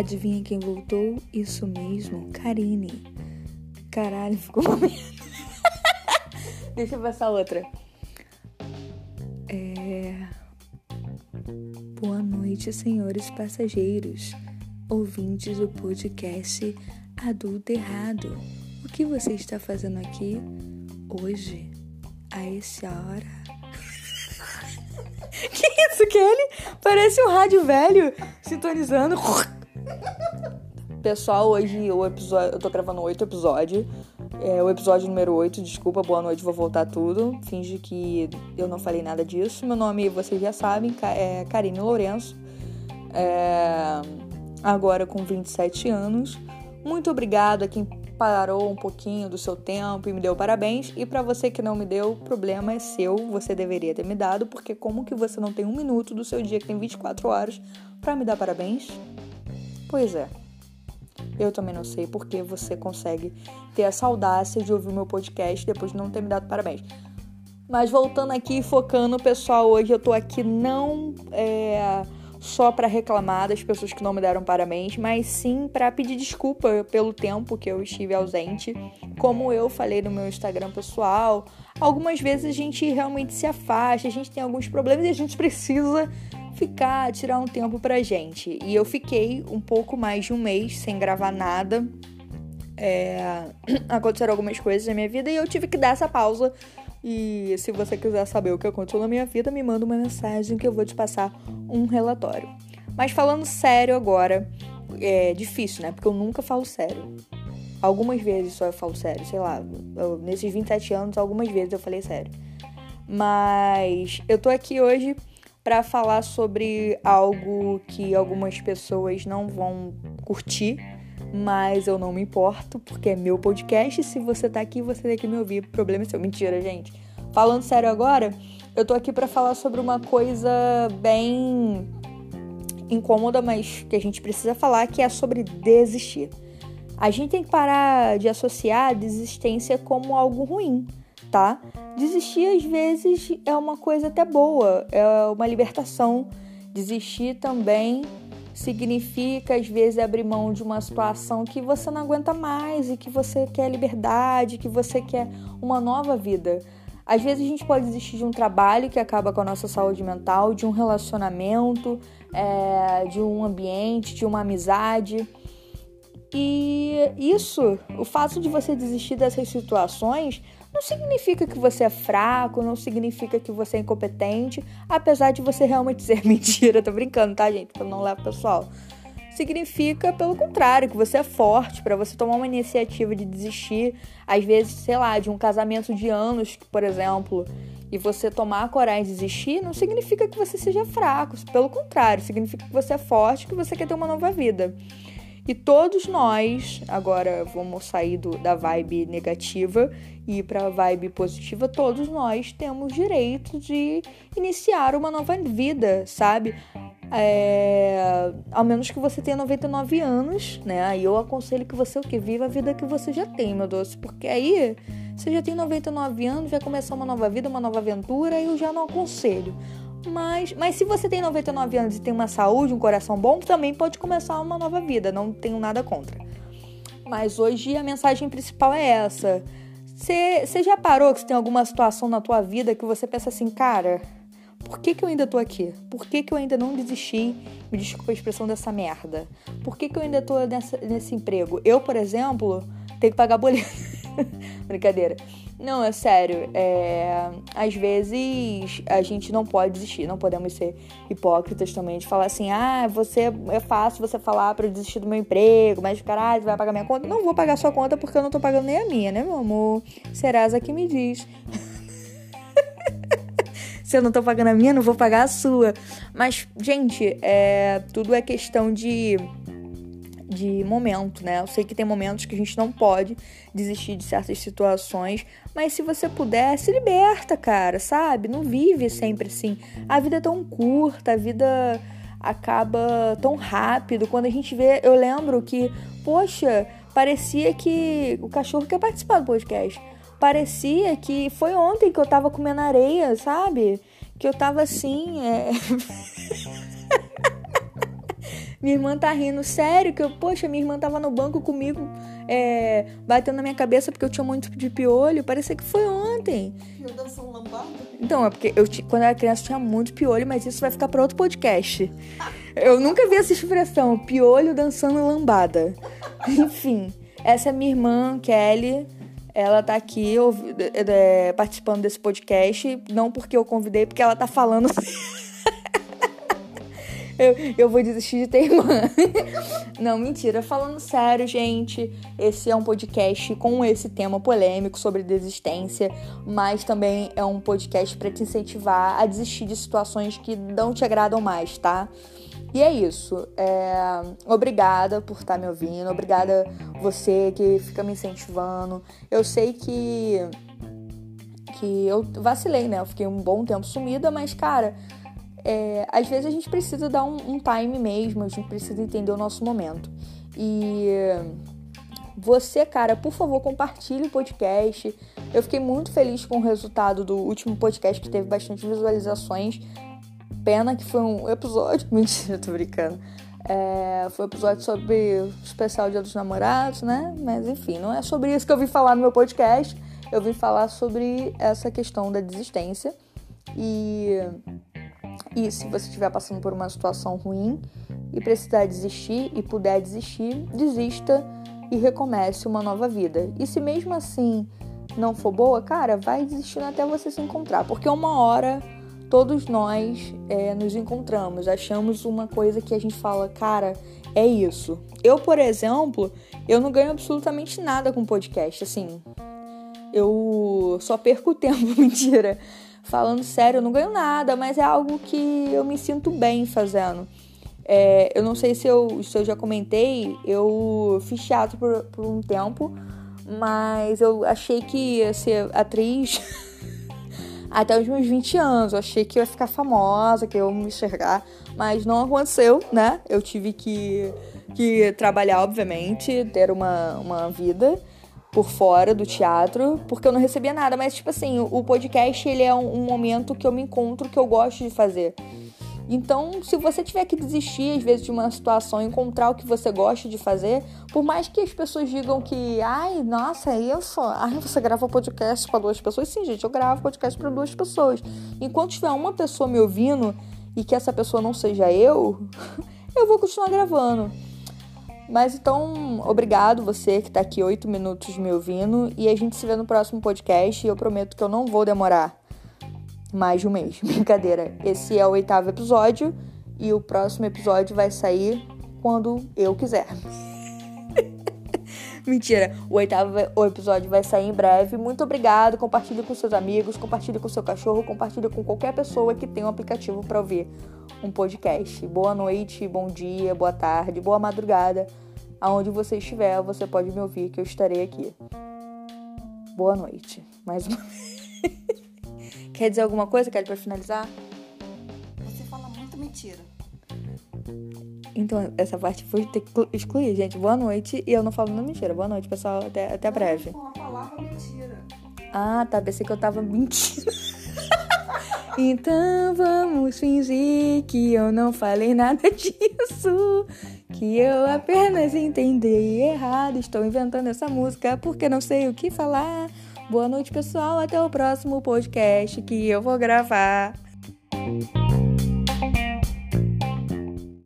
Adivinha quem voltou? Isso mesmo, Karine. Caralho, ficou. Deixa eu passar outra. É... Boa noite, senhores passageiros, ouvintes do podcast Adulto Errado. O que você está fazendo aqui hoje, a essa hora? que isso, Kelly? Parece um rádio velho sintonizando. Pessoal, hoje o episódio, eu tô gravando oito episódios. É o episódio número 8, desculpa, boa noite, vou voltar tudo. Finge que eu não falei nada disso. Meu nome, vocês já sabem, é Karine Lourenço. É, agora com 27 anos. Muito obrigado a quem parou um pouquinho do seu tempo e me deu parabéns. E para você que não me deu, o problema é seu, você deveria ter me dado, porque como que você não tem um minuto do seu dia que tem 24 horas para me dar parabéns? Pois é. Eu também não sei porque você consegue ter essa audácia de ouvir meu podcast depois de não ter me dado parabéns. Mas voltando aqui, focando, pessoal, hoje eu tô aqui não é, só para reclamar das pessoas que não me deram parabéns, mas sim para pedir desculpa pelo tempo que eu estive ausente. Como eu falei no meu Instagram pessoal, algumas vezes a gente realmente se afasta, a gente tem alguns problemas e a gente precisa ficar, tirar um tempo pra gente. E eu fiquei um pouco mais de um mês sem gravar nada. É... Aconteceram algumas coisas na minha vida e eu tive que dar essa pausa. E se você quiser saber o que aconteceu na minha vida, me manda uma mensagem que eu vou te passar um relatório. Mas falando sério agora, é difícil, né? Porque eu nunca falo sério. Algumas vezes só eu falo sério, sei lá. Eu, nesses 27 anos, algumas vezes eu falei sério. Mas eu tô aqui hoje para falar sobre algo que algumas pessoas não vão curtir, mas eu não me importo, porque é meu podcast. Se você tá aqui, você tem que me ouvir. Problema é seu. Mentira, gente. Falando sério agora, eu tô aqui para falar sobre uma coisa bem incômoda, mas que a gente precisa falar, que é sobre desistir. A gente tem que parar de associar a desistência como algo ruim tá? Desistir às vezes é uma coisa até boa, é uma libertação. Desistir também significa às vezes abrir mão de uma situação que você não aguenta mais e que você quer liberdade, que você quer uma nova vida. Às vezes a gente pode desistir de um trabalho que acaba com a nossa saúde mental, de um relacionamento, é, de um ambiente, de uma amizade. E isso, o fato de você desistir dessas situações, não significa que você é fraco, não significa que você é incompetente, apesar de você realmente ser mentira. Tô brincando, tá, gente? Pra não levar pessoal. Significa, pelo contrário, que você é forte para você tomar uma iniciativa de desistir, às vezes, sei lá, de um casamento de anos, por exemplo, e você tomar a coragem de desistir, não significa que você seja fraco. Pelo contrário, significa que você é forte, que você quer ter uma nova vida. E todos nós, agora vamos sair do, da vibe negativa e ir para a vibe positiva, todos nós temos direito de iniciar uma nova vida, sabe? É, ao menos que você tenha 99 anos, né? Aí eu aconselho que você o que viva a vida que você já tem, meu doce, porque aí você já tem 99 anos, vai começar uma nova vida, uma nova aventura, e eu já não aconselho. Mas, mas se você tem 99 anos e tem uma saúde, um coração bom, também pode começar uma nova vida, não tenho nada contra. Mas hoje a mensagem principal é essa. Você já parou que tem alguma situação na tua vida que você pensa assim, cara, por que, que eu ainda tô aqui? Por que, que eu ainda não desisti? Me desculpa a expressão dessa merda. Por que, que eu ainda tô nessa, nesse emprego? Eu, por exemplo, tenho que pagar boleto. Brincadeira. Não, é sério. É... Às vezes a gente não pode desistir, não podemos ser hipócritas também de falar assim: ah, você é fácil você falar para eu desistir do meu emprego, mas caralho, vai pagar minha conta? Não vou pagar sua conta porque eu não tô pagando nem a minha, né, meu amor? Serasa que me diz. Se eu não tô pagando a minha, não vou pagar a sua. Mas, gente, é... tudo é questão de de momento, né? Eu sei que tem momentos que a gente não pode desistir de certas situações, mas se você puder, se liberta, cara, sabe? Não vive sempre assim. A vida é tão curta, a vida acaba tão rápido. Quando a gente vê, eu lembro que, poxa, parecia que o cachorro quer participar do podcast. Parecia que foi ontem que eu tava comendo areia, sabe? Que eu tava assim, é... Minha irmã tá rindo, sério, que eu, poxa, minha irmã tava no banco comigo, é, batendo na minha cabeça porque eu tinha muito de piolho. Parecia que foi ontem. Piolho dançando lambada? Então, é porque eu, quando eu era criança eu tinha muito piolho, mas isso vai ficar para outro podcast. Eu nunca vi essa expressão, piolho dançando lambada. Enfim, essa é minha irmã, Kelly. Ela tá aqui é, participando desse podcast, não porque eu convidei, porque ela tá falando. eu, eu vou desistir de ter irmã. Não, mentira. Falando sério, gente, esse é um podcast com esse tema polêmico sobre desistência, mas também é um podcast para te incentivar a desistir de situações que não te agradam mais, tá? E é isso. É... Obrigada por estar tá me ouvindo. Obrigada você que fica me incentivando. Eu sei que que eu vacilei, né? Eu fiquei um bom tempo sumida, mas cara, é, às vezes a gente precisa dar um, um time mesmo, a gente precisa entender o nosso momento. E você, cara, por favor, compartilhe o podcast. Eu fiquei muito feliz com o resultado do último podcast que teve bastante visualizações. Pena que foi um episódio. Mentira, tô brincando. É, foi um episódio sobre o especial Dia dos Namorados, né? Mas enfim, não é sobre isso que eu vim falar no meu podcast. Eu vim falar sobre essa questão da desistência. E e se você estiver passando por uma situação ruim e precisar desistir e puder desistir, desista e recomece uma nova vida. E se mesmo assim não for boa, cara, vai desistindo até você se encontrar, porque uma hora todos nós é, nos encontramos, achamos uma coisa que a gente fala, cara, é isso. Eu, por exemplo, eu não ganho absolutamente nada com podcast, assim. Eu só perco tempo, mentira. Falando sério, eu não ganho nada, mas é algo que eu me sinto bem fazendo. É, eu não sei se eu, se eu já comentei, eu fiz teatro por, por um tempo, mas eu achei que ia ser atriz até os meus 20 anos. Eu achei que eu ia ficar famosa, que eu ia me enxergar, mas não aconteceu, né? Eu tive que, que trabalhar, obviamente, ter uma, uma vida por fora do teatro, porque eu não recebia nada, mas tipo assim, o podcast ele é um, um, momento que eu me encontro que eu gosto de fazer. Então, se você tiver que desistir às vezes de uma situação, encontrar o que você gosta de fazer, por mais que as pessoas digam que, ai, nossa, é isso, ai, você grava podcast para duas pessoas, sim, gente, eu gravo podcast para duas pessoas. Enquanto tiver uma pessoa me ouvindo e que essa pessoa não seja eu, eu vou continuar gravando. Mas então, obrigado você que está aqui oito minutos me ouvindo e a gente se vê no próximo podcast e eu prometo que eu não vou demorar mais de um mês. Brincadeira. Esse é o oitavo episódio e o próximo episódio vai sair quando eu quiser. Mentira, o oitavo o episódio vai sair em breve. Muito obrigado. Compartilhe com seus amigos, compartilhe com seu cachorro, compartilhe com qualquer pessoa que tem um aplicativo para ouvir um podcast. Boa noite, bom dia, boa tarde, boa madrugada. Aonde você estiver, você pode me ouvir que eu estarei aqui. Boa noite. Mais uma Quer dizer alguma coisa, Kelly, para finalizar? Você fala muito mentira. Então, essa parte foi ter que excluir, gente. Boa noite. E eu não falo nenhuma mentira. Boa noite, pessoal. Até, até breve. Não, palavra mentira. Ah, tá. Pensei que eu tava mentindo. então vamos fingir que eu não falei nada disso. Que eu apenas entendi errado. Estou inventando essa música porque não sei o que falar. Boa noite, pessoal. Até o próximo podcast que eu vou gravar.